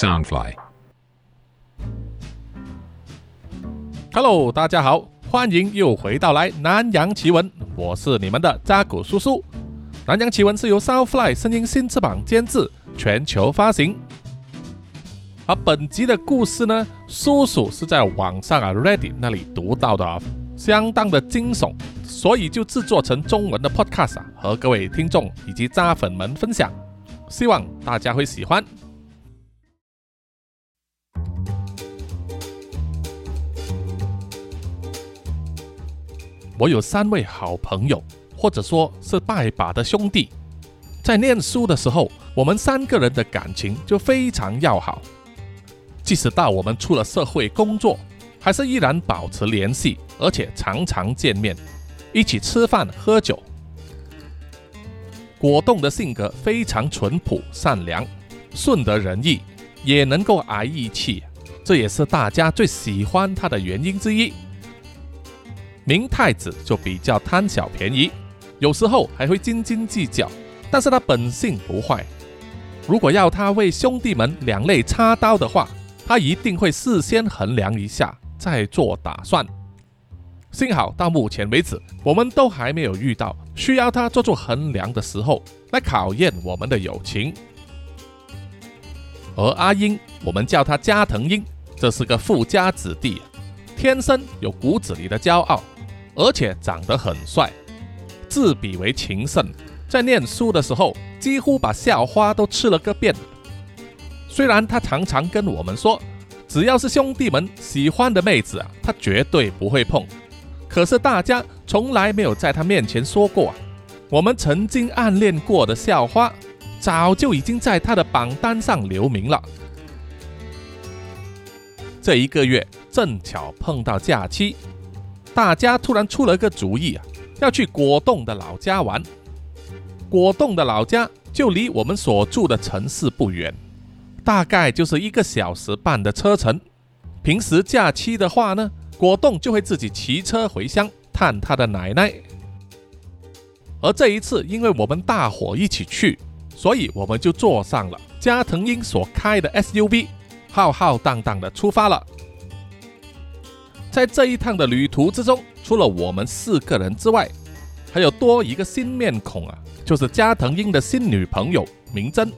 Soundfly。Hello，大家好，欢迎又回到来南洋奇闻，我是你们的扎古叔叔。南洋奇闻是由 Soundfly 声音新翅膀监制，全球发行。而本集的故事呢，叔叔是在网上啊 Reddit 那里读到的、啊，相当的惊悚，所以就制作成中文的 Podcast 啊，和各位听众以及扎粉们分享，希望大家会喜欢。我有三位好朋友，或者说是拜把的兄弟。在念书的时候，我们三个人的感情就非常要好。即使到我们出了社会工作，还是依然保持联系，而且常常见面，一起吃饭喝酒。果冻的性格非常淳朴善良，顺得人意，也能够挨义气，这也是大家最喜欢他的原因之一。明太子就比较贪小便宜，有时候还会斤斤计较，但是他本性不坏。如果要他为兄弟们两肋插刀的话，他一定会事先衡量一下，再做打算。幸好到目前为止，我们都还没有遇到需要他做出衡量的时候，来考验我们的友情。而阿英，我们叫他加藤鹰，这是个富家子弟，天生有骨子里的骄傲，而且长得很帅，自比为情圣，在念书的时候几乎把校花都吃了个遍。虽然他常常跟我们说，只要是兄弟们喜欢的妹子啊，他绝对不会碰。可是大家从来没有在他面前说过啊，我们曾经暗恋过的校花，早就已经在他的榜单上留名了。这一个月正巧碰到假期，大家突然出了个主意啊，要去果冻的老家玩。果冻的老家就离我们所住的城市不远，大概就是一个小时半的车程。平时假期的话呢，果冻就会自己骑车回乡探他的奶奶。而这一次，因为我们大伙一起去，所以我们就坐上了加藤鹰所开的 SUV，浩浩荡荡的出发了。在这一趟的旅途之中，除了我们四个人之外，还有多一个新面孔啊，就是加藤鹰的新女朋友明真。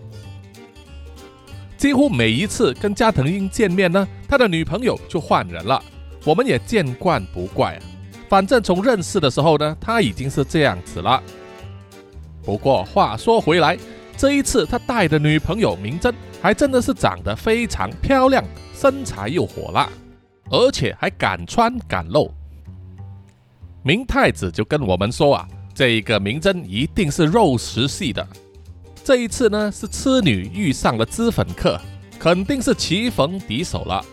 几乎每一次跟加藤鹰见面呢，他的女朋友就换人了，我们也见惯不怪啊。反正从认识的时候呢，他已经是这样子了。不过话说回来，这一次他带的女朋友明真，还真的是长得非常漂亮，身材又火辣，而且还敢穿敢露。明太子就跟我们说啊，这一个明真一定是肉食系的。这一次呢，是痴女遇上了脂粉客，肯定是棋逢敌手了。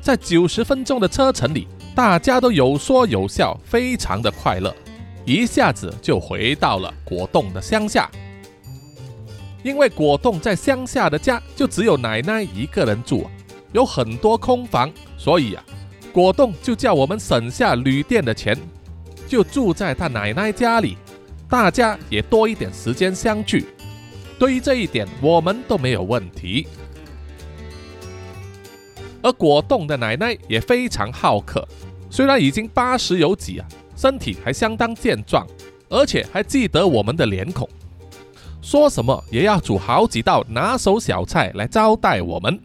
在九十分钟的车程里，大家都有说有笑，非常的快乐，一下子就回到了果冻的乡下。因为果冻在乡下的家就只有奶奶一个人住，有很多空房，所以啊，果冻就叫我们省下旅店的钱，就住在他奶奶家里。大家也多一点时间相聚，对于这一点我们都没有问题。而果冻的奶奶也非常好客，虽然已经八十有几啊，身体还相当健壮，而且还记得我们的脸孔，说什么也要煮好几道拿手小菜来招待我们。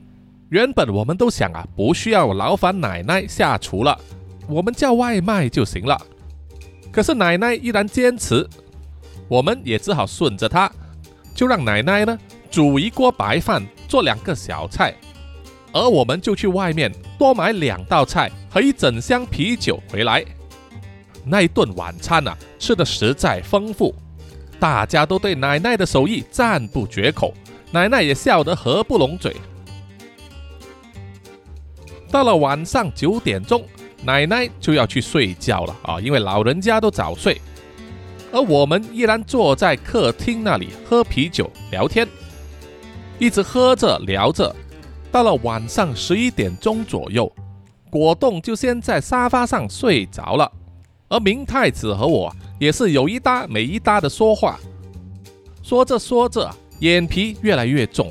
原本我们都想啊，不需要劳烦奶奶下厨了，我们叫外卖就行了。可是奶奶依然坚持。我们也只好顺着她，就让奶奶呢煮一锅白饭，做两个小菜，而我们就去外面多买两道菜和一整箱啤酒回来。那一顿晚餐啊，吃的实在丰富，大家都对奶奶的手艺赞不绝口，奶奶也笑得合不拢嘴。到了晚上九点钟，奶奶就要去睡觉了啊，因为老人家都早睡。而我们依然坐在客厅那里喝啤酒聊天，一直喝着聊着，到了晚上十一点钟左右，果冻就先在沙发上睡着了，而明太子和我也是有一搭没一搭的说话，说着说着，眼皮越来越重，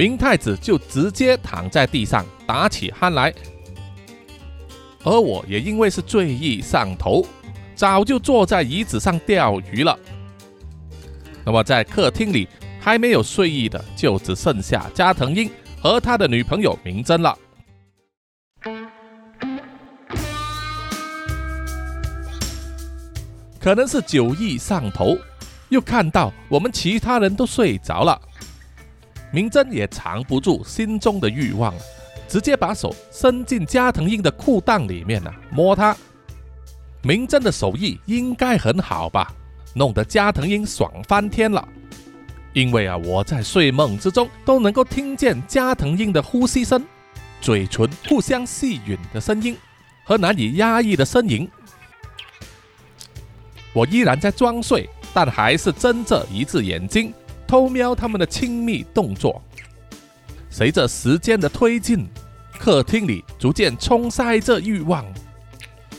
明太子就直接躺在地上打起鼾来，而我也因为是醉意上头，早就坐在椅子上钓鱼了。那么在客厅里还没有睡意的，就只剩下加藤鹰和他的女朋友明真了。可能是酒意上头，又看到我们其他人都睡着了，明真也藏不住心中的欲望，直接把手伸进加藤鹰的裤裆里面呢，摸他。明真的手艺应该很好吧，弄得加藤鹰爽翻天了。因为啊，我在睡梦之中都能够听见加藤鹰的呼吸声、嘴唇互相细吮的声音和难以压抑的呻吟。我依然在装睡，但还是睁着一只眼睛偷瞄他们的亲密动作。随着时间的推进，客厅里逐渐充塞着欲望。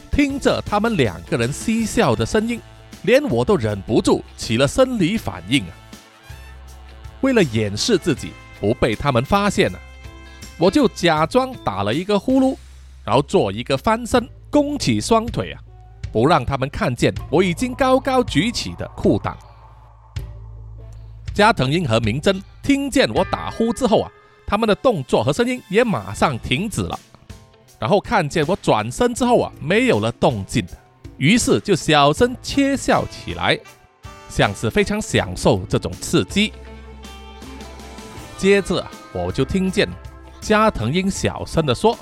听着他们两个人嬉笑的声音，连我都忍不住起了生理反应啊！为了掩饰自己不被他们发现呢，我就假装打了一个呼噜，然后做一个翻身，弓起双腿啊！不让他们看见我已经高高举起的裤裆。加藤鹰和明真听见我打呼之后啊，他们的动作和声音也马上停止了。然后看见我转身之后啊，没有了动静，于是就小声窃笑起来，像是非常享受这种刺激。接着我就听见加藤鹰小声地说：“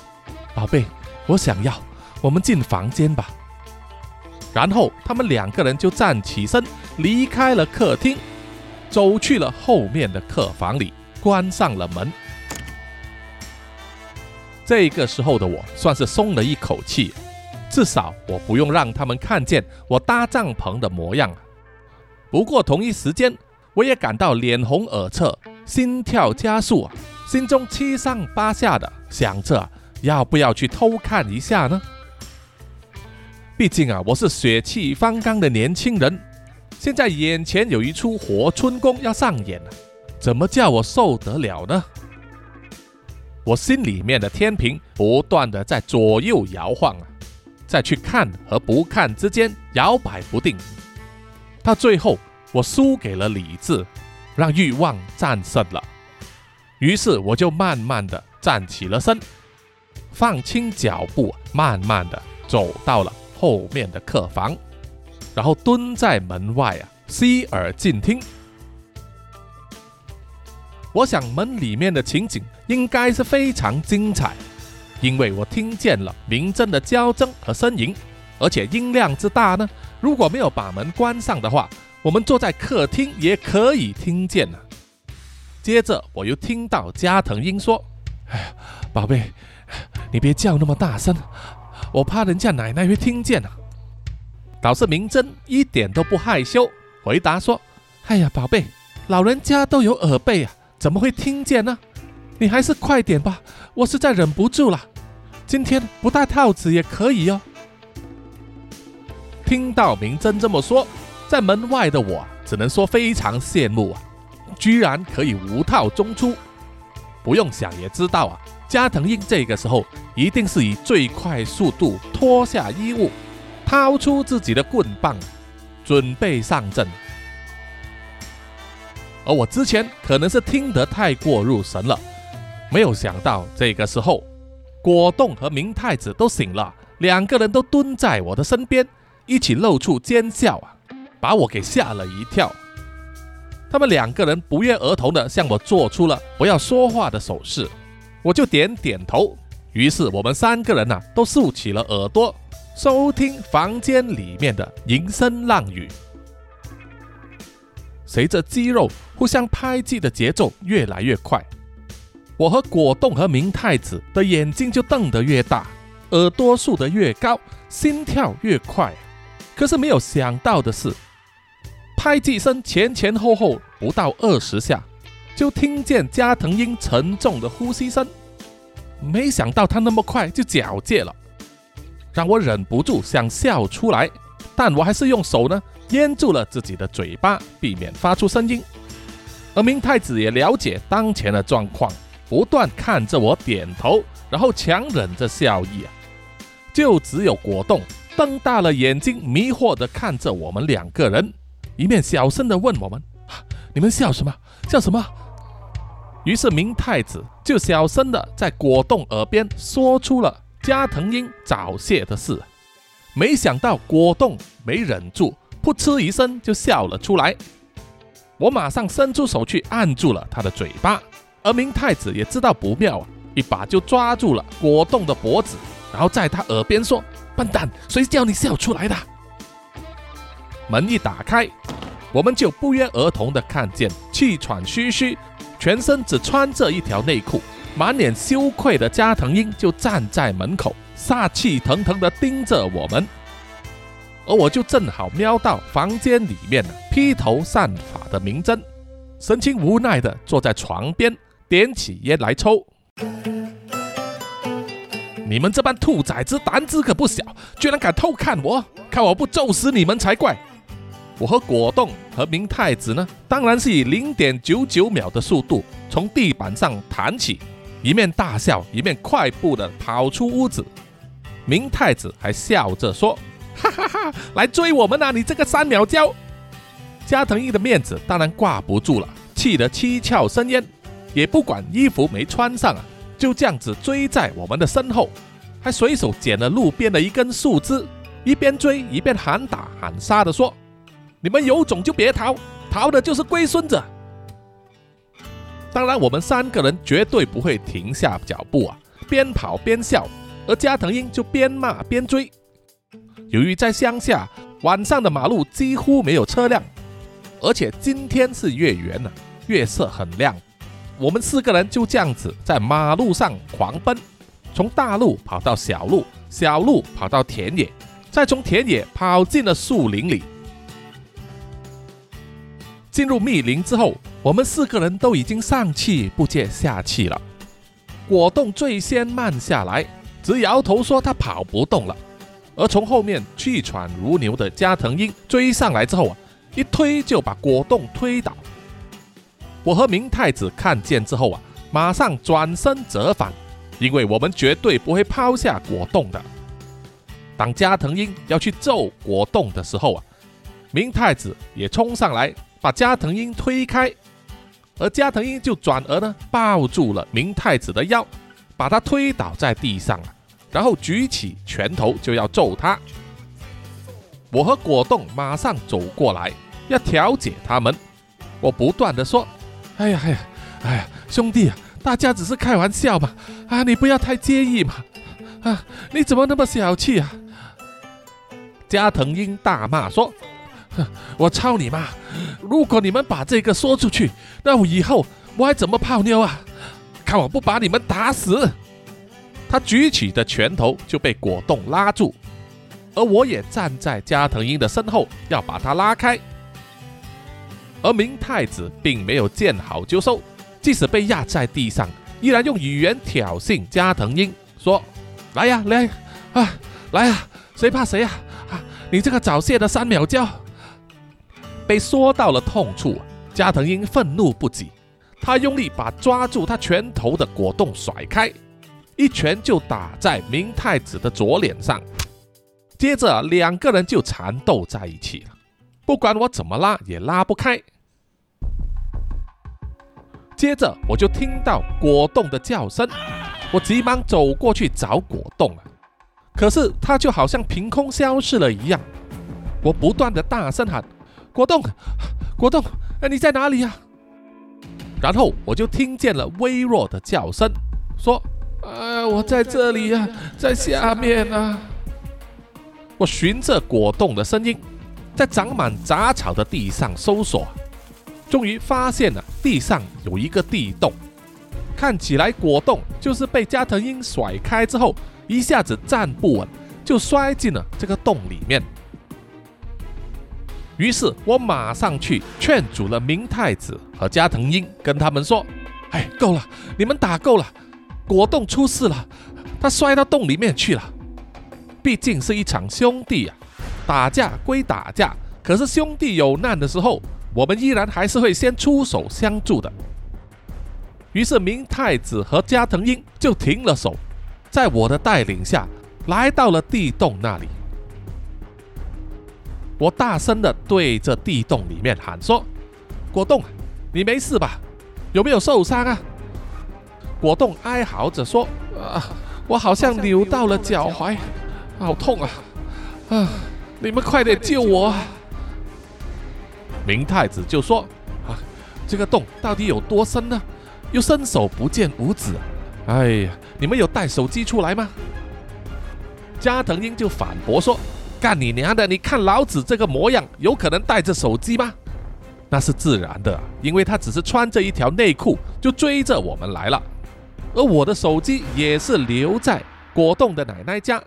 宝贝，我想要，我们进房间吧。”然后他们两个人就站起身，离开了客厅，走去了后面的客房里，关上了门。这个时候的我算是松了一口气，至少我不用让他们看见我搭帐篷的模样。不过同一时间，我也感到脸红耳赤，心跳加速啊，心中七上八下的想着要不要去偷看一下呢？毕竟啊，我是血气方刚的年轻人，现在眼前有一出活春宫要上演了，怎么叫我受得了呢？我心里面的天平不断的在左右摇晃啊，在去看和不看之间摇摆不定，到最后我输给了理智，让欲望战胜了，于是我就慢慢的站起了身，放轻脚步，慢慢的走到了。后面的客房，然后蹲在门外啊，洗耳静听。我想门里面的情景应该是非常精彩，因为我听见了明真的娇嗔和呻吟，而且音量之大呢，如果没有把门关上的话，我们坐在客厅也可以听见呢。接着我又听到加藤鹰说：“哎，宝贝，你别叫那么大声。”我怕人家奶奶会听见啊！倒是明真一点都不害羞，回答说：“哎呀，宝贝，老人家都有耳背啊，怎么会听见呢？你还是快点吧，我实在忍不住了。今天不戴套子也可以哦。”听到明真这么说，在门外的我只能说非常羡慕啊，居然可以无套中出。不用想也知道啊。加藤鹰这个时候一定是以最快速度脱下衣物，掏出自己的棍棒，准备上阵。而我之前可能是听得太过入神了，没有想到这个时候，果冻和明太子都醒了，两个人都蹲在我的身边，一起露出奸笑啊，把我给吓了一跳。他们两个人不约而同的向我做出了不要说话的手势。我就点点头，于是我们三个人呐都竖起了耳朵，收听房间里面的吟声浪语。随着肌肉互相拍击的节奏越来越快，我和果冻和明太子的眼睛就瞪得越大，耳朵竖得越高，心跳越快。可是没有想到的是，拍击声前前后后不到二十下。就听见加藤鹰沉重的呼吸声，没想到他那么快就缴械了，让我忍不住想笑出来，但我还是用手呢咽住了自己的嘴巴，避免发出声音。而明太子也了解当前的状况，不断看着我点头，然后强忍着笑意啊。就只有果冻瞪大了眼睛，迷惑地看着我们两个人，一面小声地问我们：“你们笑什么？笑什么？”于是明太子就小声地在果冻耳边说出了加藤鹰早泄的事。没想到果冻没忍住，噗嗤一声就笑了出来。我马上伸出手去按住了他的嘴巴，而明太子也知道不妙啊，一把就抓住了果冻的脖子，然后在他耳边说：“笨蛋，谁叫你笑出来的？”门一打开，我们就不约而同地看见气喘吁吁。全身只穿着一条内裤，满脸羞愧的加藤鹰就站在门口，煞气腾腾地盯着我们。而我就正好瞄到房间里面披头散发的明真，神情无奈地坐在床边，点起烟来抽。你们这帮兔崽子胆子可不小，居然敢偷看我，看我不揍死你们才怪！我和果冻和明太子呢，当然是以零点九九秒的速度从地板上弹起，一面大笑，一面快步的跑出屋子。明太子还笑着说：“哈哈哈，来追我们啊！你这个三秒胶！”加藤鹰的面子当然挂不住了，气得七窍生烟，也不管衣服没穿上啊，就这样子追在我们的身后，还随手捡了路边的一根树枝，一边追一边喊打喊杀的说。你们有种就别逃，逃的就是龟孙子。当然，我们三个人绝对不会停下脚步啊，边跑边笑，而加藤鹰就边骂边追。由于在乡下，晚上的马路几乎没有车辆，而且今天是月圆呢，月色很亮。我们四个人就这样子在马路上狂奔，从大路跑到小路，小路跑到田野，再从田野跑进了树林里。进入密林之后，我们四个人都已经上气不接下气了。果冻最先慢下来，直摇头说他跑不动了。而从后面气喘如牛的加藤鹰追上来之后啊，一推就把果冻推倒。我和明太子看见之后啊，马上转身折返，因为我们绝对不会抛下果冻的。当加藤鹰要去揍果冻的时候啊，明太子也冲上来。把加藤鹰推开，而加藤鹰就转而呢抱住了明太子的腰，把他推倒在地上了，然后举起拳头就要揍他。我和果冻马上走过来要调解他们，我不断的说：“哎呀哎呀哎呀，兄弟啊，大家只是开玩笑嘛，啊你不要太介意嘛，啊你怎么那么小气啊？”加藤鹰大骂说。我操你妈！如果你们把这个说出去，那我以后我还怎么泡妞啊？看我不把你们打死！他举起的拳头就被果冻拉住，而我也站在加藤鹰的身后，要把他拉开。而明太子并没有见好就收，即使被压在地上，依然用语言挑衅加藤鹰，说：“来呀，来啊，来啊，谁怕谁呀？啊，你这个早泄的三秒胶！”被说到了痛处，加藤鹰愤怒不已，他用力把抓住他拳头的果冻甩开，一拳就打在明太子的左脸上，接着两个人就缠斗在一起了，不管我怎么拉也拉不开。接着我就听到果冻的叫声，我急忙走过去找果冻了，可是他就好像凭空消失了一样，我不断的大声喊。果冻，果冻，哎，你在哪里呀？然后我就听见了微弱的叫声，说：“啊，我在这里呀，在下面啊。”我循着果冻的声音，在长满杂草的地上搜索，终于发现了地上有一个地洞，看起来果冻就是被加藤鹰甩开之后，一下子站不稳，就摔进了这个洞里面。于是我马上去劝阻了明太子和加藤鹰，跟他们说：“哎，够了，你们打够了，果冻出事了，他摔到洞里面去了。毕竟是一场兄弟啊，打架归打架，可是兄弟有难的时候，我们依然还是会先出手相助的。于是明太子和加藤鹰就停了手，在我的带领下来到了地洞那里。我大声的对着地洞里面喊说：“果冻，你没事吧？有没有受伤啊？”果冻哀嚎着说：“啊，我好像扭到了脚踝，好痛啊！啊，你们快点救我！”！”明太子就说：“啊，这个洞到底有多深呢？”又伸手不见五指，哎呀，你们有带手机出来吗？加藤鹰就反驳说：“干你娘的！你看老子这个模样，有可能带着手机吗？那是自然的，因为他只是穿着一条内裤就追着我们来了。而我的手机也是留在果冻的奶奶家。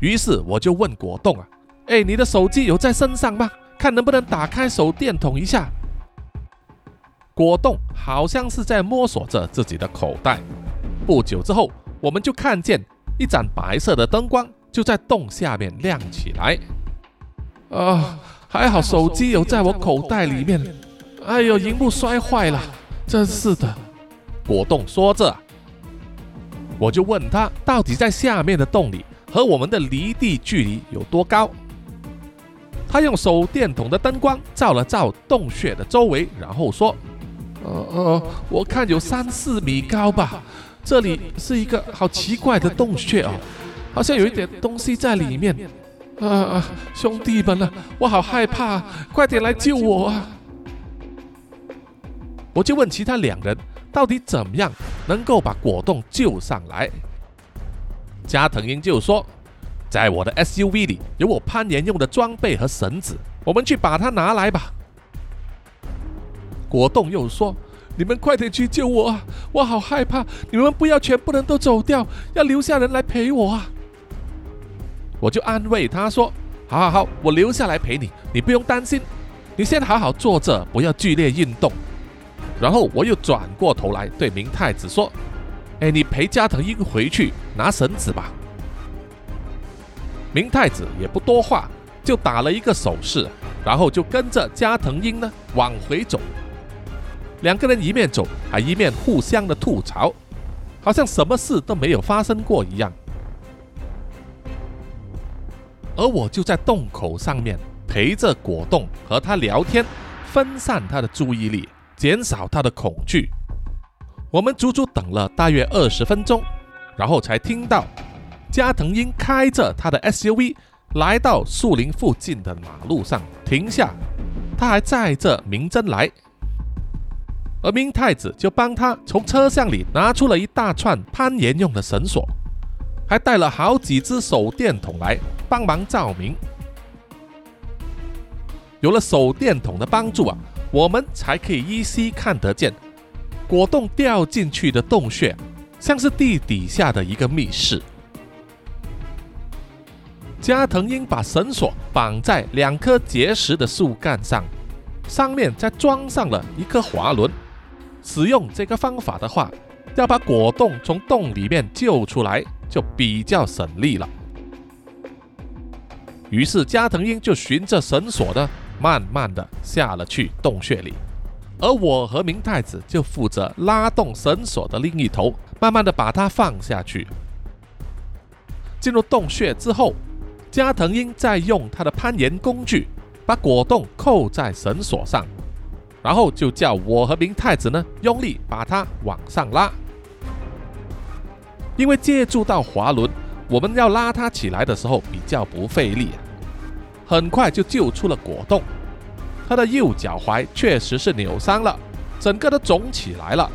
于是我就问果冻啊，哎，你的手机有在身上吗？看能不能打开手电筒一下。”果冻好像是在摸索着自己的口袋。不久之后，我们就看见一盏白色的灯光就在洞下面亮起来。啊，还好手机有在我口袋里面。哎呦，荧幕摔坏了，真是的。果冻说着，我就问他，到底在下面的洞里和我们的离地距离有多高？他用手电筒的灯光照了照洞穴的周围，然后说。呃呃，我看有三四米高吧。这里是一个好奇怪的洞穴哦，好像有一点东西在里面。啊啊，兄弟们啊，我好害怕，快点来救我啊！我就问其他两人，到底怎么样能够把果冻救上来？加藤鹰就说，在我的 SUV 里有我攀岩用的装备和绳子，我们去把它拿来吧。果冻又说：“你们快点去救我啊！我好害怕！你们不要全部人都走掉，要留下人来陪我啊！”我就安慰他说：“好好好，我留下来陪你，你不用担心。你先好好坐着，不要剧烈运动。”然后我又转过头来对明太子说：“哎，你陪加藤鹰回去拿绳子吧。”明太子也不多话，就打了一个手势，然后就跟着加藤鹰呢往回走。两个人一面走，还一面互相的吐槽，好像什么事都没有发生过一样。而我就在洞口上面陪着果冻和他聊天，分散他的注意力，减少他的恐惧。我们足足等了大约二十分钟，然后才听到加藤鹰开着他的 SUV 来到树林附近的马路上停下，他还载着明真来。而明太子就帮他从车厢里拿出了一大串攀岩用的绳索，还带了好几只手电筒来帮忙照明。有了手电筒的帮助啊，我们才可以依稀看得见果冻掉进去的洞穴，像是地底下的一个密室。加藤鹰把绳索绑在两棵结实的树干上，上面再装上了一颗滑轮。使用这个方法的话，要把果冻从洞里面救出来就比较省力了。于是加藤鹰就循着绳索呢，慢慢的下了去洞穴里，而我和明太子就负责拉动绳索的另一头，慢慢的把它放下去。进入洞穴之后，加藤鹰再用他的攀岩工具把果冻扣在绳索上。然后就叫我和明太子呢用力把它往上拉，因为借助到滑轮，我们要拉它起来的时候比较不费力，很快就救出了果冻。他的右脚踝确实是扭伤了，整个都肿起来了。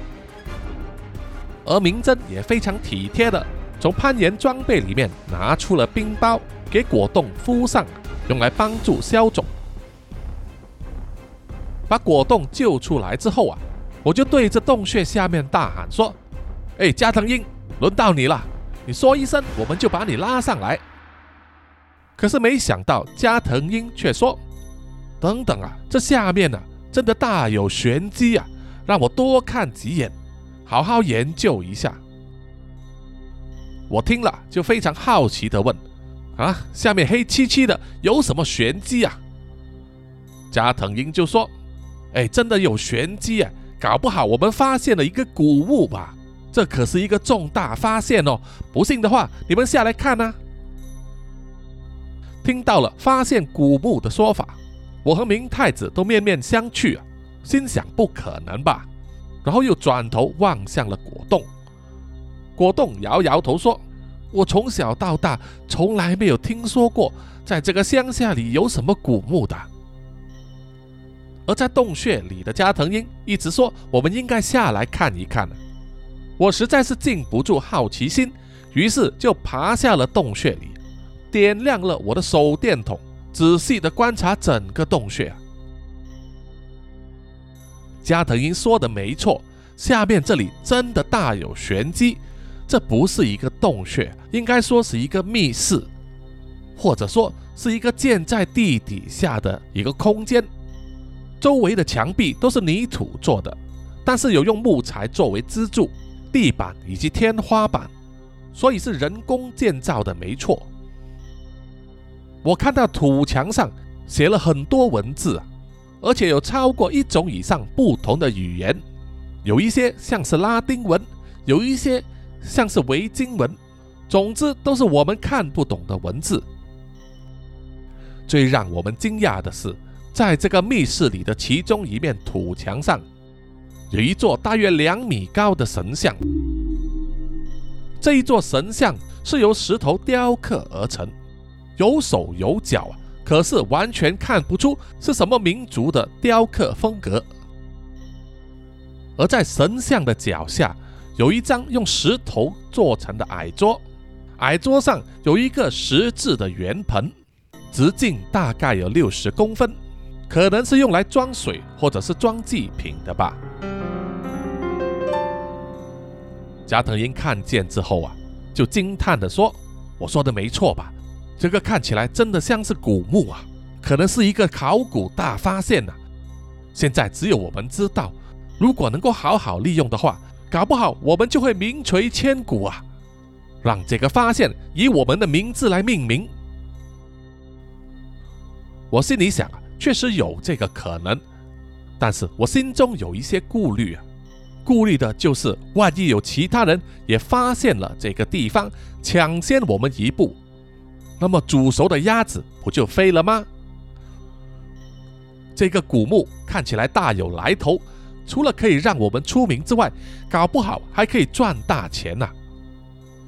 而明真也非常体贴的从攀岩装备里面拿出了冰包给果冻敷上，用来帮助消肿。把果冻救出来之后啊，我就对着洞穴下面大喊说：“哎，加藤鹰，轮到你了！你说一声，我们就把你拉上来。”可是没想到加藤鹰却说：“等等啊，这下面呢，真的大有玄机啊，让我多看几眼，好好研究一下。”我听了就非常好奇的问：“啊，下面黑漆漆的，有什么玄机啊？”加藤鹰就说：“哎，真的有玄机啊！搞不好我们发现了一个古物吧？这可是一个重大发现哦！不信的话，你们下来看啊！”听到了发现古墓的说法，我和明太子都面面相觑啊，心想不可能吧？然后又转头望向了果冻。果冻摇摇头说：“我从小到大从来没有听说过，在这个乡下里有什么古墓的。”而在洞穴里的加藤鹰一直说：“我们应该下来看一看。”我实在是禁不住好奇心，于是就爬下了洞穴里。点亮了我的手电筒，仔细的观察整个洞穴。加藤鹰说的没错，下面这里真的大有玄机。这不是一个洞穴，应该说是一个密室，或者说是一个建在地底下的一个空间。周围的墙壁都是泥土做的，但是有用木材作为支柱、地板以及天花板，所以是人工建造的，没错。我看到土墙上写了很多文字，而且有超过一种以上不同的语言，有一些像是拉丁文，有一些像是维京文，总之都是我们看不懂的文字。最让我们惊讶的是，在这个密室里的其中一面土墙上，有一座大约两米高的神像。这一座神像是由石头雕刻而成。有手有脚啊，可是完全看不出是什么民族的雕刻风格。而在神像的脚下，有一张用石头做成的矮桌，矮桌上有一个石质的圆盆，直径大概有六十公分，可能是用来装水或者是装祭品的吧。加藤鹰看见之后啊，就惊叹地说：“我说的没错吧？”这个看起来真的像是古墓啊，可能是一个考古大发现呐。现在只有我们知道，如果能够好好利用的话，搞不好我们就会名垂千古啊！让这个发现以我们的名字来命名。我心里想啊，确实有这个可能，但是我心中有一些顾虑啊，顾虑的就是万一有其他人也发现了这个地方，抢先我们一步。那么煮熟的鸭子不就飞了吗？这个古墓看起来大有来头，除了可以让我们出名之外，搞不好还可以赚大钱呐！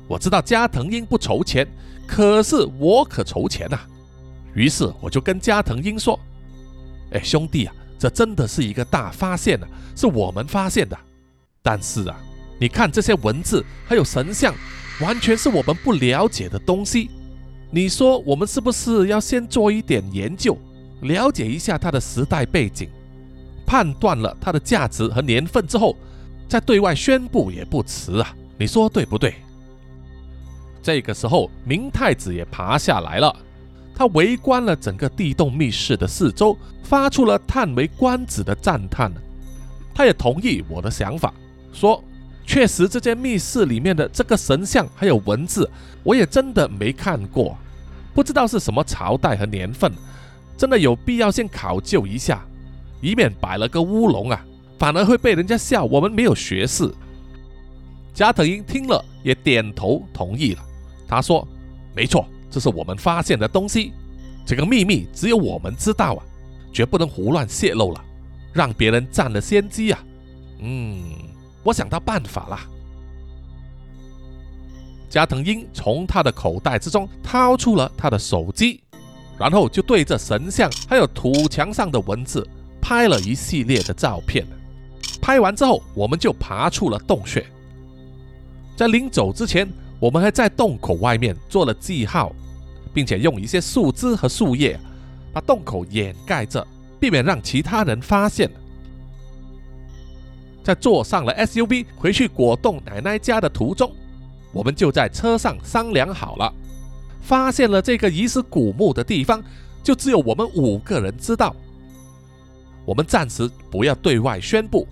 我知道加藤鹰不筹钱，可是我可筹钱呐！于是我就跟加藤鹰说：“哎，兄弟啊，这真的是一个大发现呐，是我们发现的。但是啊，你看这些文字还有神像，完全是我们不了解的东西。”你说我们是不是要先做一点研究，了解一下它的时代背景，判断了它的价值和年份之后，再对外宣布也不迟啊？你说对不对？这个时候，明太子也爬下来了，他围观了整个地洞密室的四周，发出了叹为观止的赞叹。他也同意我的想法，说。确实，这间密室里面的这个神像还有文字，我也真的没看过，不知道是什么朝代和年份，真的有必要先考究一下，以免摆了个乌龙啊，反而会被人家笑我们没有学识。加藤鹰听了也点头同意了，他说：“没错，这是我们发现的东西，这个秘密只有我们知道啊，绝不能胡乱泄露了，让别人占了先机啊。”嗯。我想到办法了。加藤鹰从他的口袋之中掏出了他的手机，然后就对着神像还有土墙上的文字拍了一系列的照片。拍完之后，我们就爬出了洞穴。在临走之前，我们还在洞口外面做了记号，并且用一些树枝和树叶把洞口掩盖着，避免让其他人发现。在坐上了 SUV 回去果冻奶奶家的途中，我们就在车上商量好了，发现了这个疑似古墓的地方，就只有我们五个人知道。我们暂时不要对外宣布，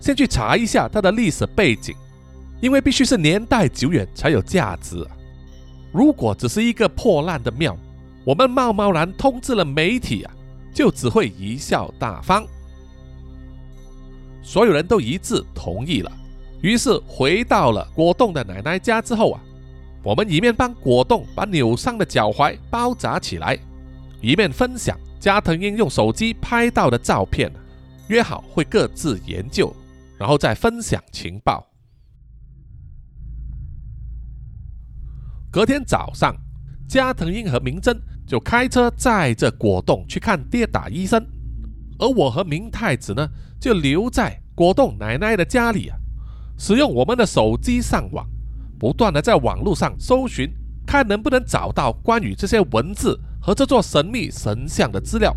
先去查一下它的历史背景，因为必须是年代久远才有价值。如果只是一个破烂的庙，我们贸贸然通知了媒体啊，就只会贻笑大方。所有人都一致同意了，于是回到了果冻的奶奶家之后啊，我们一面帮果冻把扭伤的脚踝包扎起来，一面分享加藤鹰用手机拍到的照片，约好会各自研究，然后再分享情报。隔天早上，加藤鹰和明真就开车载着果冻去看跌打医生，而我和明太子呢，就留在果冻奶奶的家里啊，使用我们的手机上网，不断的在网络上搜寻，看能不能找到关于这些文字和这座神秘神像的资料。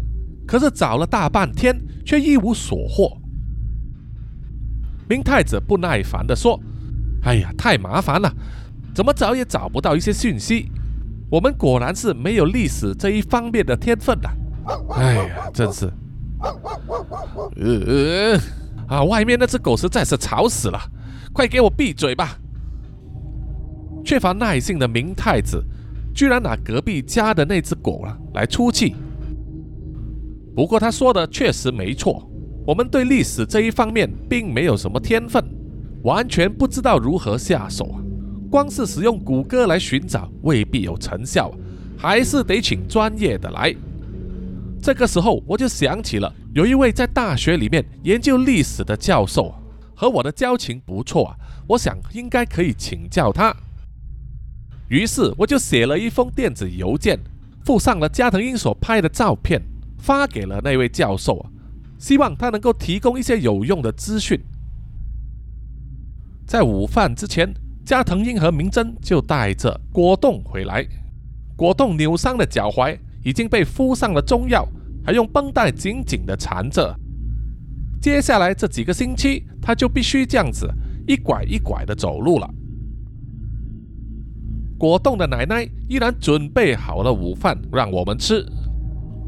可是找了大半天，却一无所获。明太子不耐烦地说：“哎呀，太麻烦了。”怎么找也找不到一些讯息，我们果然是没有历史这一方面的天分的。哎呀，真是，呃，啊，外面那只狗实在是吵死了，快给我闭嘴吧！缺乏耐性的明太子居然拿隔壁家的那只狗啊来出气。不过他说的确实没错，我们对历史这一方面并没有什么天分，完全不知道如何下手啊。光是使用谷歌来寻找未必有成效，还是得请专业的来。这个时候我就想起了有一位在大学里面研究历史的教授，和我的交情不错啊，我想应该可以请教他。于是我就写了一封电子邮件，附上了加藤鹰所拍的照片，发给了那位教授啊，希望他能够提供一些有用的资讯。在午饭之前。加藤鹰和明真就带着果冻回来。果冻扭伤了脚踝已经被敷上了中药，还用绷带紧紧地缠着。接下来这几个星期，他就必须这样子一拐一拐地走路了。果冻的奶奶依然准备好了午饭让我们吃，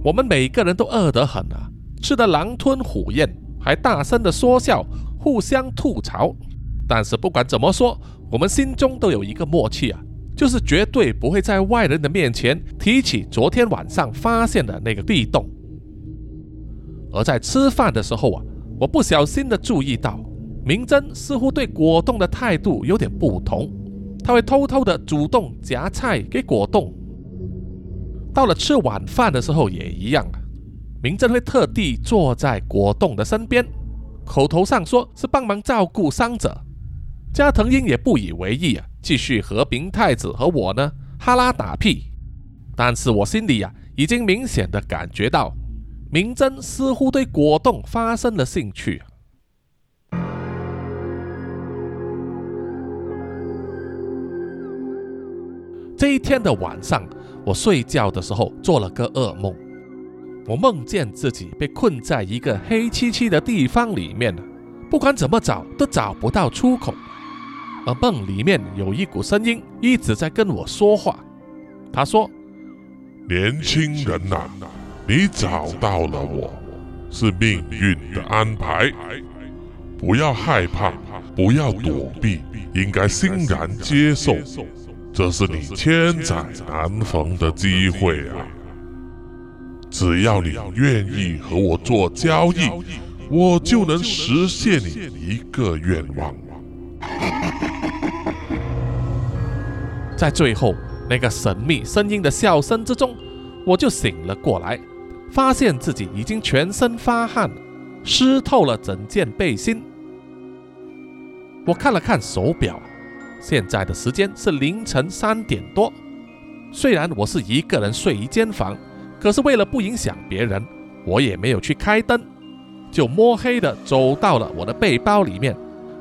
我们每个人都饿得很啊，吃得狼吞虎咽，还大声地说笑，互相吐槽。但是不管怎么说，我们心中都有一个默契啊，就是绝对不会在外人的面前提起昨天晚上发现的那个地洞。而在吃饭的时候啊，我不小心的注意到，明真似乎对果冻的态度有点不同，他会偷偷的主动夹菜给果冻。到了吃晚饭的时候也一样啊，明真会特地坐在果冻的身边，口头上说是帮忙照顾伤者。加藤鹰也不以为意啊，继续和明太子和我呢哈拉打屁。但是我心里呀，已经明显的感觉到，明真似乎对果冻发生了兴趣。这一天的晚上，我睡觉的时候做了个噩梦，我梦见自己被困在一个黑漆漆的地方里面不管怎么找都找不到出口。而梦里面有一股声音一直在跟我说话。他说：“年轻人呐，你找到了我，是命运的安排。不要害怕，不要躲避，应该欣然接受。这是你千载难逢的机会啊！只要你愿意和我做交易，我就能实现你一个愿望。”在最后那个神秘声音的笑声之中，我就醒了过来，发现自己已经全身发汗，湿透了整件背心。我看了看手表，现在的时间是凌晨三点多。虽然我是一个人睡一间房，可是为了不影响别人，我也没有去开灯，就摸黑的走到了我的背包里面，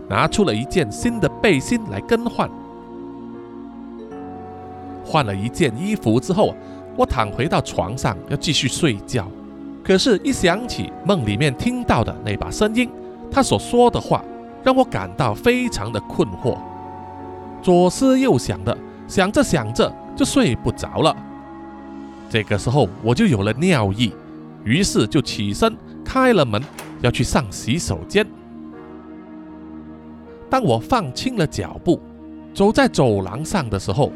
拿出了一件新的背心来更换。换了一件衣服之后，我躺回到床上要继续睡觉。可是，一想起梦里面听到的那把声音，他所说的话，让我感到非常的困惑。左思右想的，想着想着就睡不着了。这个时候，我就有了尿意，于是就起身开了门，要去上洗手间。当我放轻了脚步，走在走廊上的时候，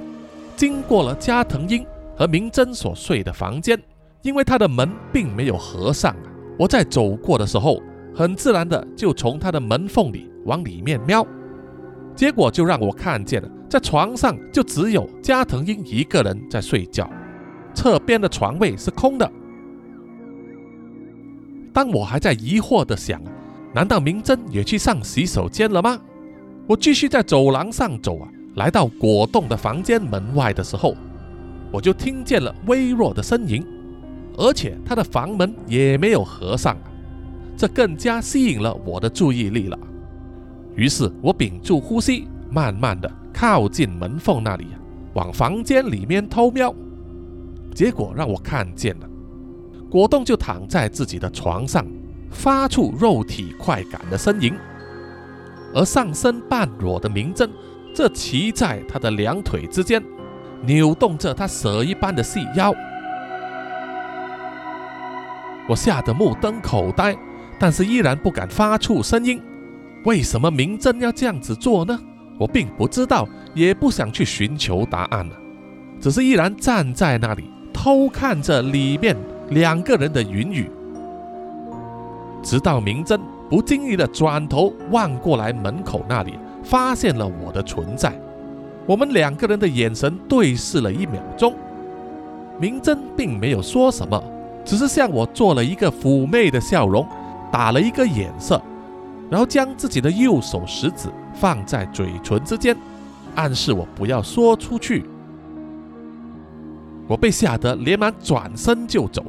经过了加藤鹰和明真所睡的房间，因为他的门并没有合上，我在走过的时候，很自然的就从他的门缝里往里面瞄，结果就让我看见了，在床上就只有加藤鹰一个人在睡觉，侧边的床位是空的。当我还在疑惑的想，难道明真也去上洗手间了吗？我继续在走廊上走啊，来到果冻的房间门外的时候，我就听见了微弱的呻吟，而且他的房门也没有合上，这更加吸引了我的注意力了。于是我屏住呼吸，慢慢的靠近门缝那里，往房间里面偷瞄，结果让我看见了。果冻就躺在自己的床上，发出肉体快感的呻吟，而上身半裸的明真，这骑在他的两腿之间，扭动着他蛇一般的细腰。我吓得目瞪口呆，但是依然不敢发出声音。为什么明真要这样子做呢？我并不知道，也不想去寻求答案了，只是依然站在那里偷看着里面。两个人的云雨，直到明真不经意的转头望过来门口那里，发现了我的存在。我们两个人的眼神对视了一秒钟，明真并没有说什么，只是向我做了一个妩媚的笑容，打了一个眼色，然后将自己的右手食指放在嘴唇之间，暗示我不要说出去。我被吓得连忙转身就走，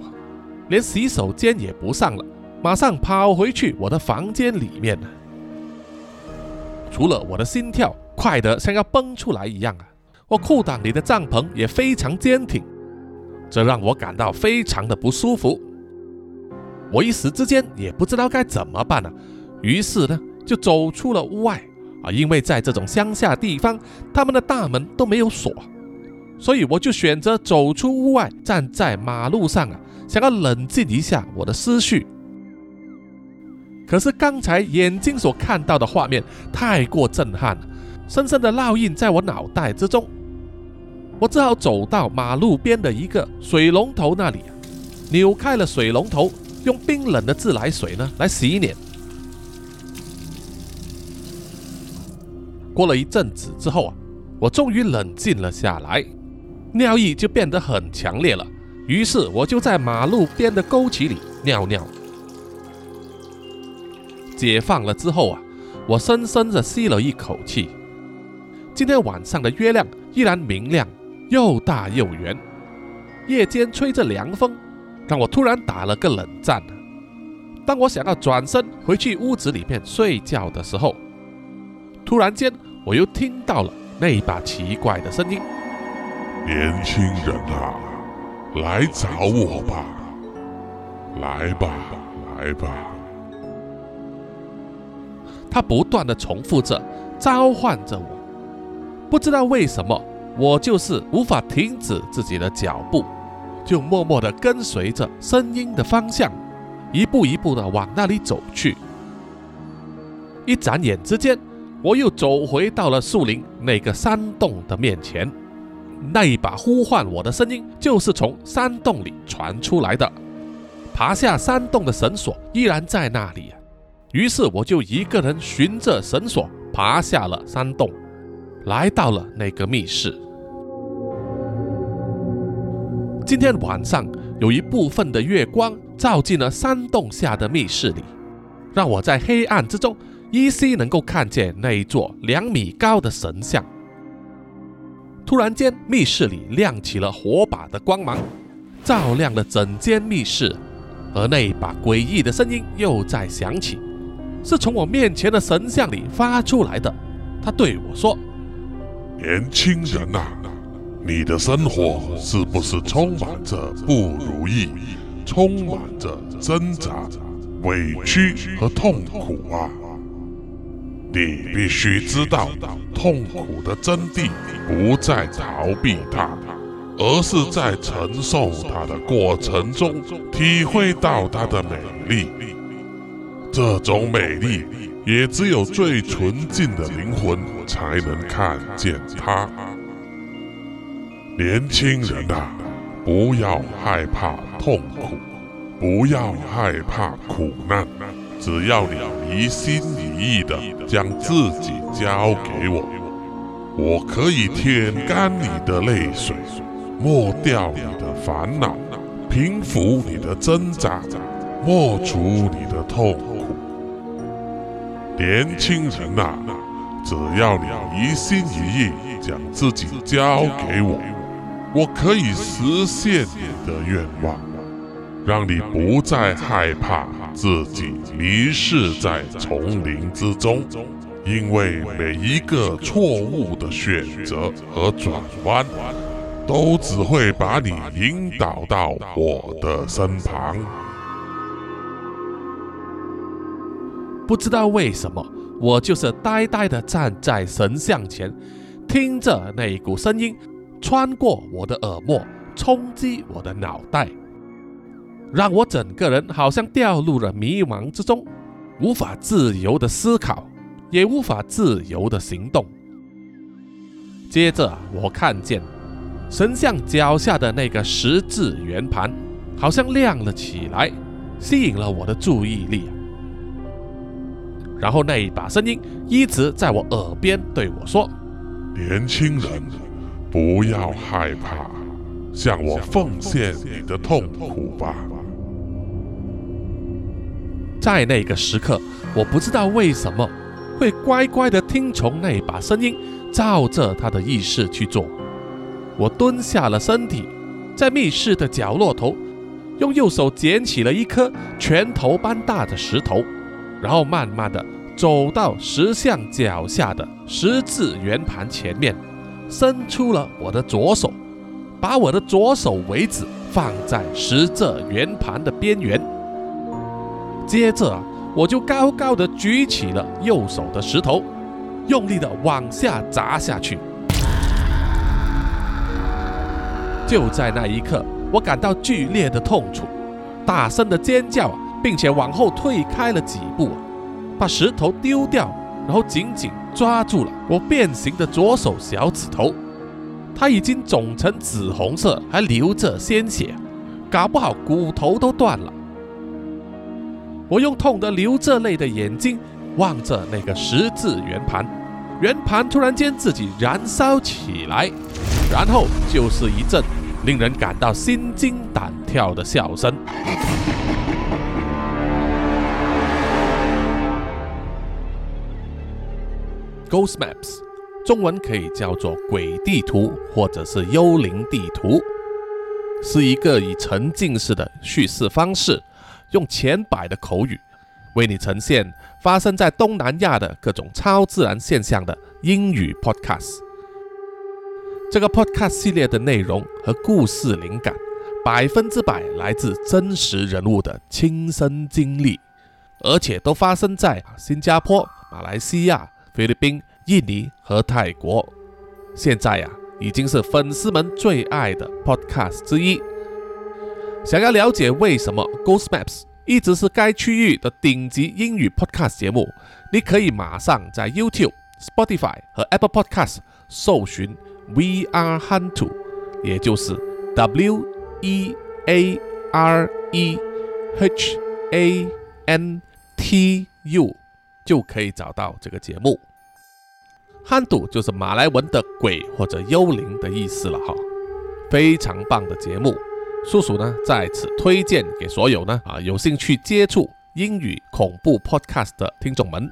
连洗手间也不上了，马上跑回去我的房间里面。除了我的心跳快得像要蹦出来一样啊，我裤裆里的帐篷也非常坚挺，这让我感到非常的不舒服。我一时之间也不知道该怎么办了，于是呢就走出了屋外啊，因为在这种乡下地方，他们的大门都没有锁。所以我就选择走出屋外，站在马路上啊，想要冷静一下我的思绪。可是刚才眼睛所看到的画面太过震撼了，深深的烙印在我脑袋之中。我只好走到马路边的一个水龙头那里，扭开了水龙头，用冰冷的自来水呢来洗脸。过了一阵子之后啊，我终于冷静了下来。尿意就变得很强烈了，于是我就在马路边的沟渠里尿尿。解放了之后啊，我深深地吸了一口气。今天晚上的月亮依然明亮，又大又圆。夜间吹着凉风，让我突然打了个冷战。当我想要转身回去屋子里面睡觉的时候，突然间我又听到了那一把奇怪的声音。年轻人啊，来找我吧！来吧，来吧！他不断的重复着，召唤着我。不知道为什么，我就是无法停止自己的脚步，就默默的跟随着声音的方向，一步一步的往那里走去。一眨眼之间，我又走回到了树林那个山洞的面前。那一把呼唤我的声音，就是从山洞里传出来的。爬下山洞的绳索依然在那里，于是我就一个人循着绳索爬下了山洞，来到了那个密室。今天晚上有一部分的月光照进了山洞下的密室里，让我在黑暗之中依稀能够看见那一座两米高的神像。突然间，密室里亮起了火把的光芒，照亮了整间密室。而那把诡异的声音又在响起，是从我面前的神像里发出来的。他对我说：“年轻人呐，你的生活是不是充满着不如意，充满着挣扎、委屈和痛苦啊？”你必须知道，痛苦的真谛不在逃避它，而是在承受它的过程中体会到它的美丽。这种美丽，也只有最纯净的灵魂才能看见它。年轻人啊，不要害怕痛苦，不要害怕苦难，只要你一心一意的将自己交给我，我可以舔干你的泪水，抹掉你的烦恼，平复你的挣扎，抹除你的痛苦。年轻人呐，只要你一心一意将自己交给我。我可以实现你的愿望，让你不再害怕自己迷失在丛林之中，因为每一个错误的选择和转弯，都只会把你引导到我的身旁。不知道为什么，我就是呆呆的站在神像前，听着那一股声音。穿过我的耳膜，冲击我的脑袋，让我整个人好像掉入了迷茫之中，无法自由的思考，也无法自由的行动。接着，我看见神像脚下的那个十字圆盘好像亮了起来，吸引了我的注意力。然后，那一把声音一直在我耳边对我说：“年轻人。”不要害怕，向我奉献你的痛苦吧。在那个时刻，我不知道为什么会乖乖的听从那把声音，照着他的意识去做。我蹲下了身体，在密室的角落头，用右手捡起了一颗拳头般大的石头，然后慢慢的走到石像脚下的十字圆盘前面。伸出了我的左手，把我的左手尾指放在十字圆盘的边缘。接着，我就高高的举起了右手的石头，用力的往下砸下去。就在那一刻，我感到剧烈的痛楚，大声的尖叫，啊并且往后退开了几步，把石头丢掉。然后紧紧抓住了我变形的左手小指头，它已经肿成紫红色，还流着鲜血，搞不好骨头都断了。我用痛得流着泪的眼睛望着那个十字圆盘，圆盘突然间自己燃烧起来，然后就是一阵令人感到心惊胆跳的笑声。Ghost Maps，中文可以叫做鬼地图或者是幽灵地图，是一个以沉浸式的叙事方式，用浅白的口语为你呈现发生在东南亚的各种超自然现象的英语 Podcast。这个 Podcast 系列的内容和故事灵感百分之百来自真实人物的亲身经历，而且都发生在新加坡、马来西亚。菲律宾、印尼和泰国，现在呀已经是粉丝们最爱的 podcast 之一。想要了解为什么 Ghost Maps 一直是该区域的顶级英语 podcast 节目，你可以马上在 YouTube、Spotify 和 Apple Podcast 搜寻 We Are Huntu，也就是 W E A R E H A N T U。就可以找到这个节目。汉赌就是马来文的鬼或者幽灵的意思了哈，非常棒的节目，叔叔呢在此推荐给所有呢啊有兴趣接触英语恐怖 podcast 的听众们。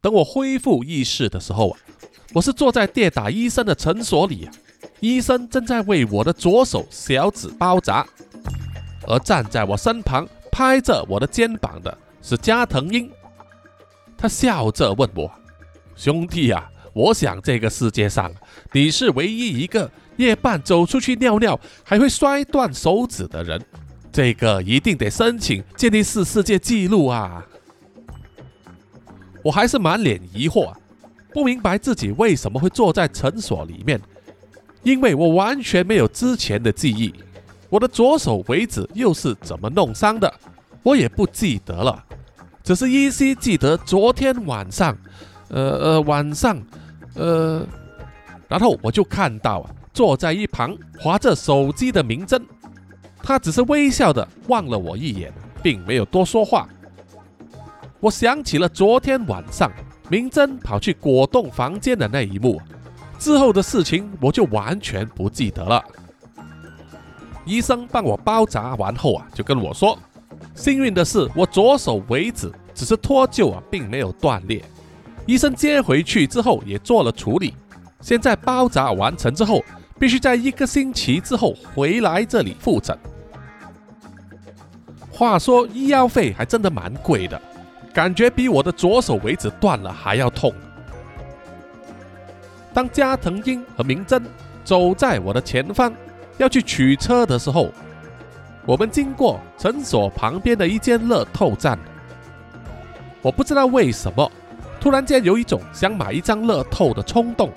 等我恢复意识的时候啊，我是坐在跌打医生的诊所里啊，医生正在为我的左手小指包扎，而站在我身旁。拍着我的肩膀的是加藤鹰，他笑着问我：“兄弟啊，我想这个世界上你是唯一一个夜半走出去尿尿还会摔断手指的人，这个一定得申请健力士世界纪录啊！”我还是满脸疑惑，不明白自己为什么会坐在诊所里面，因为我完全没有之前的记忆。我的左手尾指又是怎么弄伤的？我也不记得了，只是依稀记得昨天晚上，呃呃晚上，呃，然后我就看到啊，坐在一旁划着手机的明真，他只是微笑的望了我一眼，并没有多说话。我想起了昨天晚上明真跑去果冻房间的那一幕，之后的事情我就完全不记得了。医生帮我包扎完后啊，就跟我说，幸运的是我左手尾指只是脱臼啊，并没有断裂。医生接回去之后也做了处理，现在包扎完成之后，必须在一个星期之后回来这里复诊。话说医药费还真的蛮贵的，感觉比我的左手尾指断了还要痛。当加藤鹰和明真走在我的前方。要去取车的时候，我们经过诊所旁边的一间乐透站。我不知道为什么，突然间有一种想买一张乐透的冲动，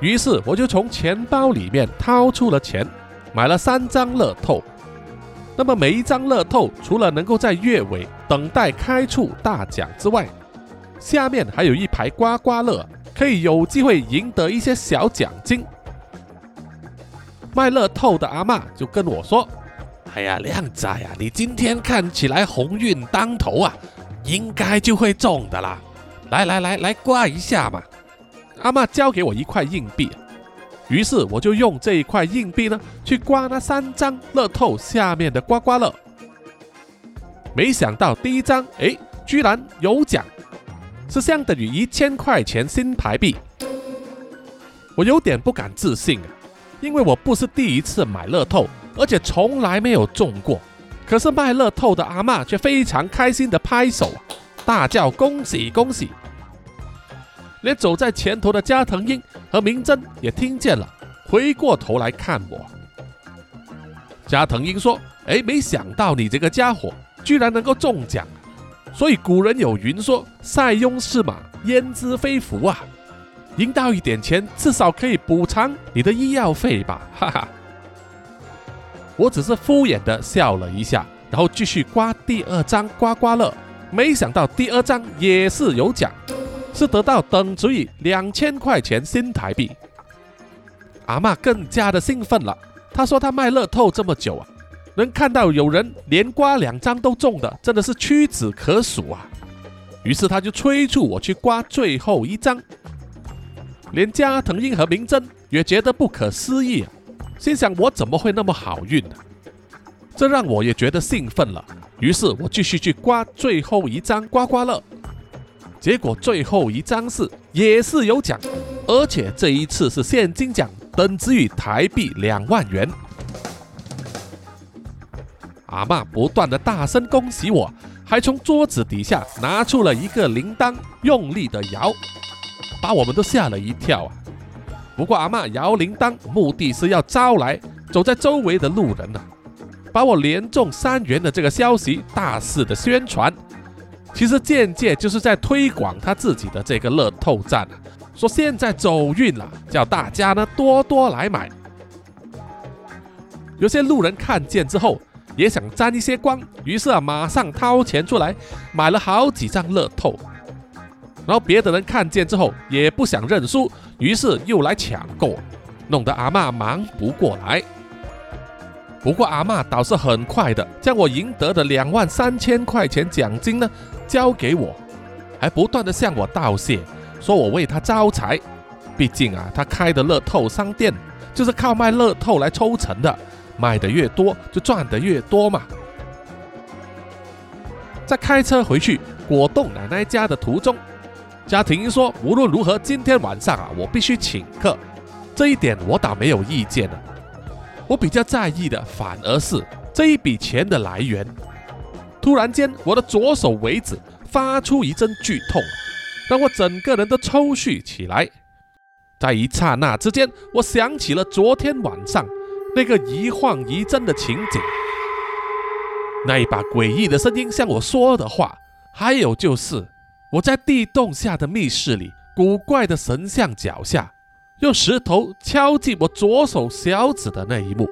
于是我就从钱包里面掏出了钱，买了三张乐透。那么每一张乐透除了能够在月尾等待开出大奖之外，下面还有一排刮刮乐，可以有机会赢得一些小奖金。卖乐透的阿妈就跟我说：“哎呀，靓仔呀，你今天看起来鸿运当头啊，应该就会中的啦。来来来，来刮一下嘛。”阿妈交给我一块硬币，于是我就用这一块硬币呢去刮那三张乐透下面的刮刮乐。没想到第一张，哎，居然有奖，是相等于一千块钱新台币。我有点不敢置信啊。因为我不是第一次买乐透，而且从来没有中过。可是卖乐透的阿妈却非常开心的拍手，大叫恭喜恭喜！连走在前头的加藤鹰和明真也听见了，回过头来看我。加藤鹰说：“哎，没想到你这个家伙居然能够中奖，所以古人有云说：‘塞翁失马，焉知非福啊。’”赢到一点钱，至少可以补偿你的医药费吧，哈哈。我只是敷衍的笑了一下，然后继续刮第二张刮刮乐。没想到第二张也是有奖，是得到等值于两千块钱新台币。阿妈更加的兴奋了，她说她卖乐透这么久啊，能看到有人连刮两张都中的，真的是屈指可数啊。于是她就催促我去刮最后一张。连加藤鹰和明真也觉得不可思议啊，心想我怎么会那么好运呢？这让我也觉得兴奋了。于是我继续去刮最后一张刮刮乐，结果最后一张是也是有奖，而且这一次是现金奖，等值于台币两万元。阿妈不断的大声恭喜我，还从桌子底下拿出了一个铃铛，用力的摇。把我们都吓了一跳啊！不过阿妈摇铃铛，目的是要招来走在周围的路人呐，把我连中三元的这个消息大肆的宣传。其实间接就是在推广他自己的这个乐透站，说现在走运了，叫大家呢多多来买。有些路人看见之后也想沾一些光，于是啊马上掏钱出来买了好几张乐透。然后别的人看见之后也不想认输，于是又来抢购，弄得阿妈忙不过来。不过阿妈倒是很快的将我赢得的两万三千块钱奖金呢交给我，还不断的向我道谢，说我为他招财。毕竟啊，他开的乐透商店就是靠卖乐透来抽成的，卖的越多就赚的越多嘛。在开车回去果冻奶奶家的途中。家庭说：“无论如何，今天晚上啊，我必须请客。这一点我倒没有意见了。我比较在意的反而是这一笔钱的来源。突然间，我的左手尾指发出一阵剧痛，让我整个人都抽搐起来。在一刹那之间，我想起了昨天晚上那个一晃一震的情景，那一把诡异的声音向我说的话，还有就是。”我在地洞下的密室里，古怪的神像脚下，用石头敲击我左手小指的那一幕。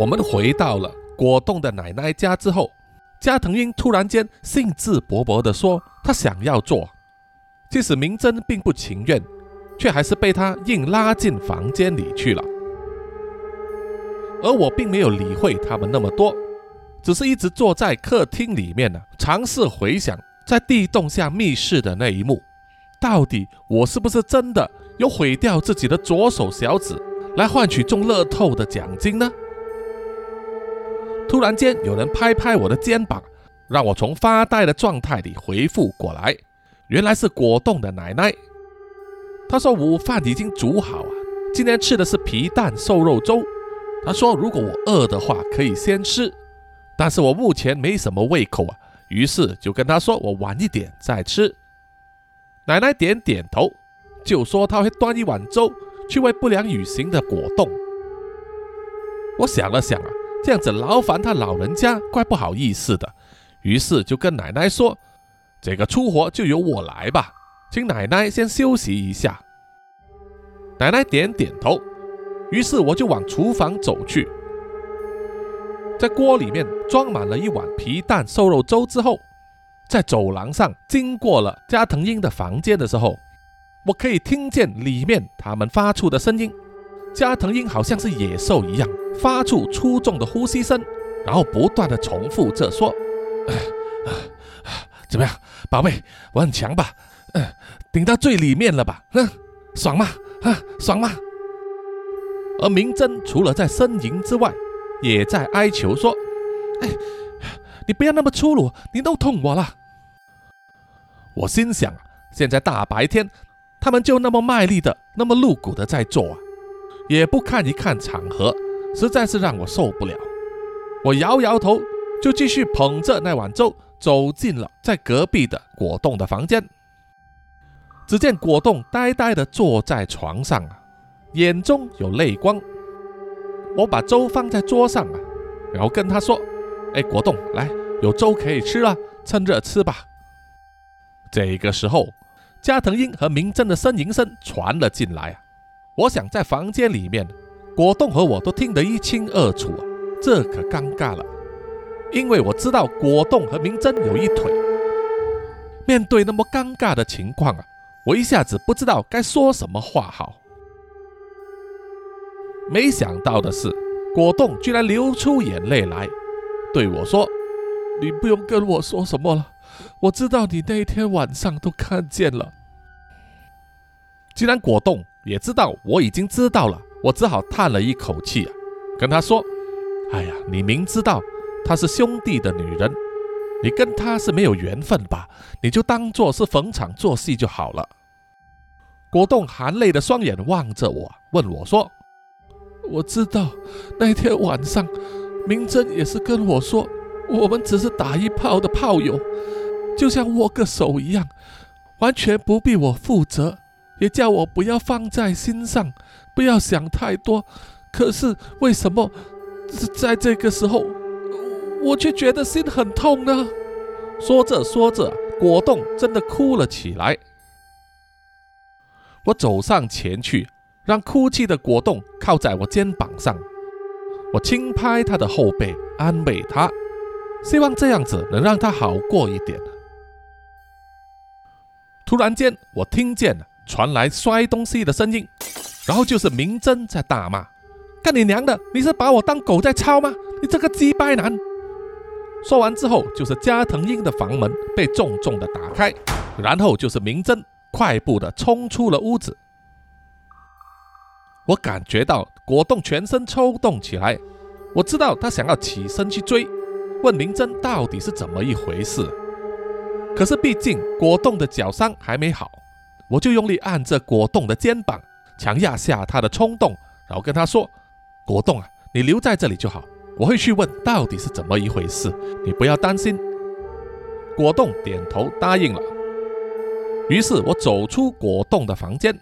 我们回到了果冻的奶奶家之后，加藤鹰突然间兴致勃勃地说：“他想要做。”即使明真并不情愿，却还是被他硬拉进房间里去了。而我并没有理会他们那么多，只是一直坐在客厅里面呢，尝试回想在地洞下密室的那一幕，到底我是不是真的有毁掉自己的左手小指，来换取中乐透的奖金呢？突然间，有人拍拍我的肩膀，让我从发呆的状态里回复过来。原来是果冻的奶奶。她说午饭已经煮好啊，今天吃的是皮蛋瘦肉粥。她说：“如果我饿的话，可以先吃，但是我目前没什么胃口啊。”于是就跟他说：“我晚一点再吃。”奶奶点点头，就说她会端一碗粥去喂不良旅行的果冻。我想了想啊，这样子劳烦他老人家，怪不好意思的。于是就跟奶奶说：“这个粗活就由我来吧，请奶奶先休息一下。”奶奶点点头。于是我就往厨房走去，在锅里面装满了一碗皮蛋瘦肉粥之后，在走廊上经过了加藤鹰的房间的时候，我可以听见里面他们发出的声音。加藤鹰好像是野兽一样，发出粗重的呼吸声，然后不断的重复着说：“怎么样，宝贝，我很强吧？嗯，顶到最里面了吧？哼，爽吗？啊，爽吗？”而明真除了在呻吟之外，也在哀求说：“哎，你不要那么粗鲁，你弄痛我了。”我心想，现在大白天，他们就那么卖力的、那么露骨的在做啊，也不看一看场合，实在是让我受不了。我摇摇头，就继续捧着那碗粥走进了在隔壁的果冻的房间。只见果冻呆呆的坐在床上啊。眼中有泪光，我把粥放在桌上啊，然后跟他说：“哎，果冻，来，有粥可以吃了，趁热吃吧。”这个时候，加藤鹰和明真的呻吟声传了进来啊。我想在房间里面，果冻和我都听得一清二楚啊，这可尴尬了，因为我知道果冻和明真有一腿。面对那么尴尬的情况啊，我一下子不知道该说什么话好。没想到的是，果冻居然流出眼泪来，对我说：“你不用跟我说什么了，我知道你那天晚上都看见了。”既然果冻也知道我已经知道了，我只好叹了一口气啊，跟他说：“哎呀，你明知道她是兄弟的女人，你跟她是没有缘分吧？你就当做是逢场作戏就好了。”果冻含泪的双眼望着我，问我说。我知道那天晚上，明真也是跟我说，我们只是打一炮的炮友，就像握个手一样，完全不必我负责，也叫我不要放在心上，不要想太多。可是为什么在这个时候，我却觉得心很痛呢？说着说着，果冻真的哭了起来。我走上前去。让哭泣的果冻靠在我肩膀上，我轻拍他的后背，安慰他，希望这样子能让他好过一点。突然间，我听见了传来摔东西的声音，然后就是明真在大骂：“干你娘的！你是把我当狗在操吗？你这个鸡掰男！”说完之后，就是加藤鹰的房门被重重的打开，然后就是明真快步的冲出了屋子。我感觉到果冻全身抽动起来，我知道他想要起身去追，问明真到底是怎么一回事。可是毕竟果冻的脚伤还没好，我就用力按着果冻的肩膀，强压下他的冲动，然后跟他说：“果冻啊，你留在这里就好，我会去问到底是怎么一回事，你不要担心。”果冻点头答应了。于是我走出果冻的房间，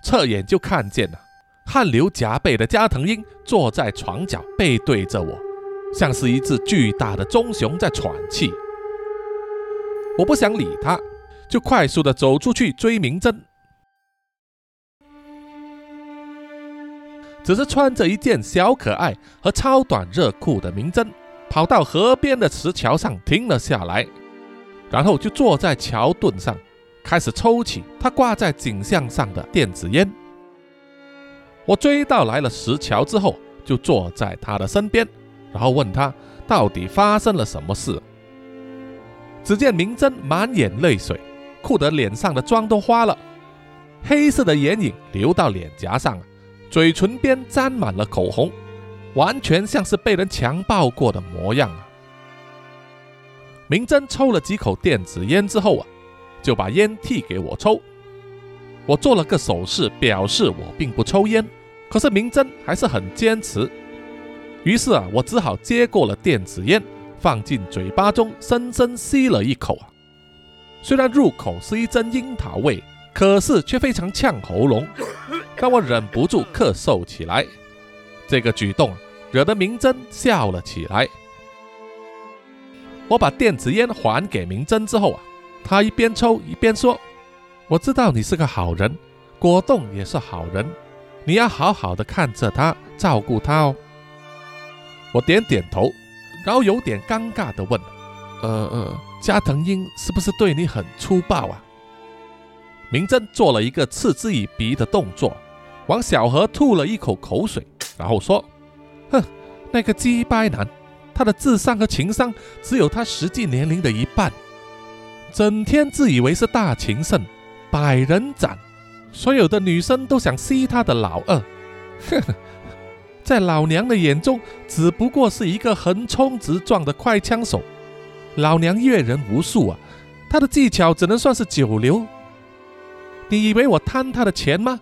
侧眼就看见了。汗流浃背的加藤鹰坐在床角，背对着我，像是一只巨大的棕熊在喘气。我不想理他，就快速的走出去追明真。只是穿着一件小可爱和超短热裤的明真，跑到河边的石桥上停了下来，然后就坐在桥墩上，开始抽起他挂在颈项上的电子烟。我追到来了石桥之后，就坐在他的身边，然后问他到底发生了什么事。只见明真满眼泪水，哭得脸上的妆都花了，黑色的眼影流到脸颊上，嘴唇边沾满了口红，完全像是被人强暴过的模样啊！明真抽了几口电子烟之后啊，就把烟递给我抽。我做了个手势，表示我并不抽烟。可是明真还是很坚持，于是啊，我只好接过了电子烟，放进嘴巴中，深深吸了一口啊。虽然入口是一阵樱桃味，可是却非常呛喉咙，让我忍不住咳嗽起来。这个举动惹得明真笑了起来。我把电子烟还给明真之后啊，他一边抽一边说：“我知道你是个好人，果冻也是好人。”你要好好的看着他，照顾他哦。我点点头，然后有点尴尬的问：“呃呃，加藤鹰是不是对你很粗暴啊？”明真做了一个嗤之以鼻的动作，往小河吐了一口口水，然后说：“哼，那个鸡掰男，他的智商和情商只有他实际年龄的一半，整天自以为是大情圣，百人斩。”所有的女生都想吸他的老二，呵呵，在老娘的眼中，只不过是一个横冲直撞的快枪手。老娘阅人无数啊，他的技巧只能算是九流。你以为我贪他的钱吗？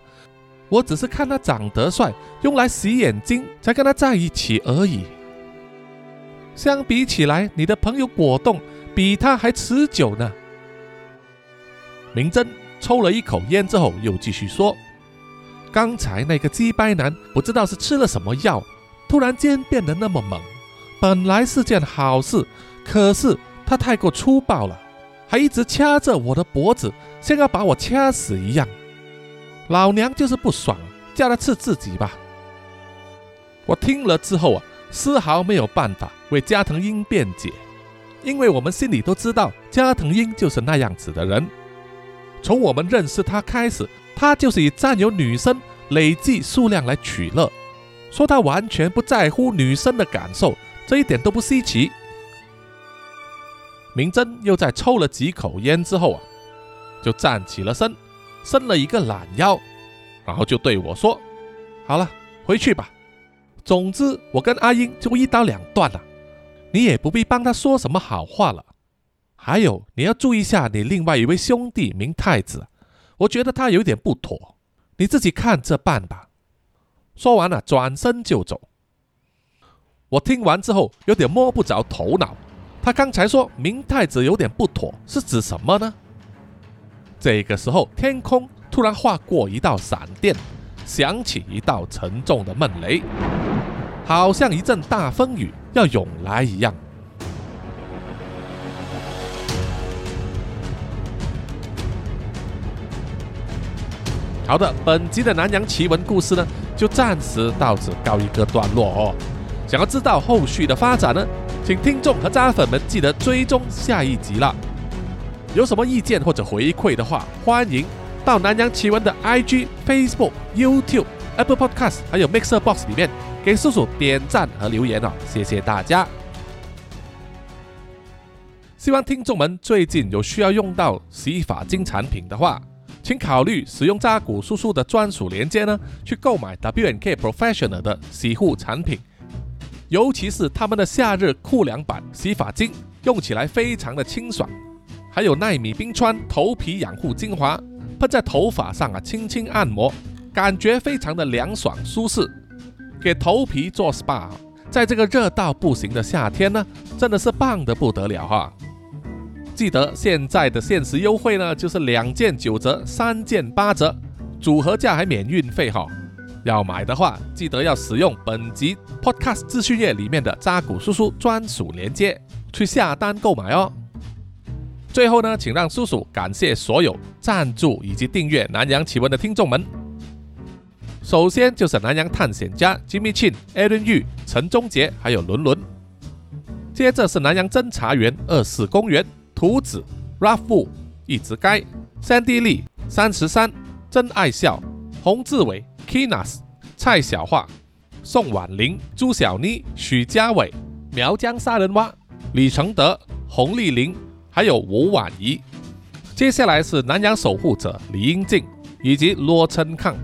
我只是看他长得帅，用来洗眼睛，才跟他在一起而已。相比起来，你的朋友果冻比他还持久呢。明真。抽了一口烟之后，又继续说：“刚才那个鸡掰男不知道是吃了什么药，突然间变得那么猛。本来是件好事，可是他太过粗暴了，还一直掐着我的脖子，像要把我掐死一样。老娘就是不爽，叫他吃自己吧。”我听了之后啊，丝毫没有办法为加藤鹰辩解，因为我们心里都知道，加藤鹰就是那样子的人。从我们认识他开始，他就是以占有女生、累计数量来取乐。说他完全不在乎女生的感受，这一点都不稀奇。明真又在抽了几口烟之后啊，就站起了身，伸了一个懒腰，然后就对我说：“好了，回去吧。总之，我跟阿英就一刀两断了，你也不必帮他说什么好话了。”还有，你要注意一下你另外一位兄弟明太子，我觉得他有点不妥，你自己看着办吧。说完了，转身就走。我听完之后有点摸不着头脑，他刚才说明太子有点不妥，是指什么呢？这个时候，天空突然划过一道闪电，响起一道沉重的闷雷，好像一阵大风雨要涌来一样。好的，本集的南洋奇闻故事呢，就暂时到此告一个段落哦。想要知道后续的发展呢，请听众和渣粉们记得追踪下一集了。有什么意见或者回馈的话，欢迎到南洋奇闻的 IG、Facebook、YouTube、Apple Podcast 还有 Mixer Box 里面给叔叔点赞和留言哦，谢谢大家。希望听众们最近有需要用到洗发精产品的话。请考虑使用扎古叔叔的专属链接呢，去购买 W N K Professional 的洗护产品，尤其是他们的夏日酷凉版洗发精，用起来非常的清爽。还有奈米冰川头皮养护精华，喷在头发上啊，轻轻按摩，感觉非常的凉爽舒适，给头皮做 SPA，在这个热到不行的夏天呢，真的是棒的不得了哈。记得现在的限时优惠呢，就是两件九折，三件八折，组合价还免运费哈。要买的话，记得要使用本集 Podcast 资讯页里面的扎古叔叔专属链接去下单购买哦。最后呢，请让叔叔感谢所有赞助以及订阅南洋奇闻的听众们。首先就是南洋探险家 Jimmy Chin、Aaron Yu、陈忠杰还有伦伦。接着是南洋侦查员二四公园。图子、Rafu、一直该、三 D 利、三十三、真爱笑、洪志伟、Kinas、蔡小桦、宋婉玲、朱小妮、许家伟、苗疆杀人蛙、李承德、洪丽玲，还有吴婉仪。接下来是南洋守护者李英静以及罗琛康。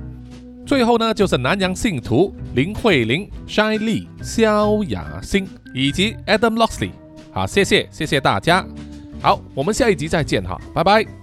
最后呢，就是南洋信徒林慧玲、Shy Lee、萧雅欣以及 Adam Loxley。好，谢谢，谢谢大家。好，我们下一集再见哈，拜拜。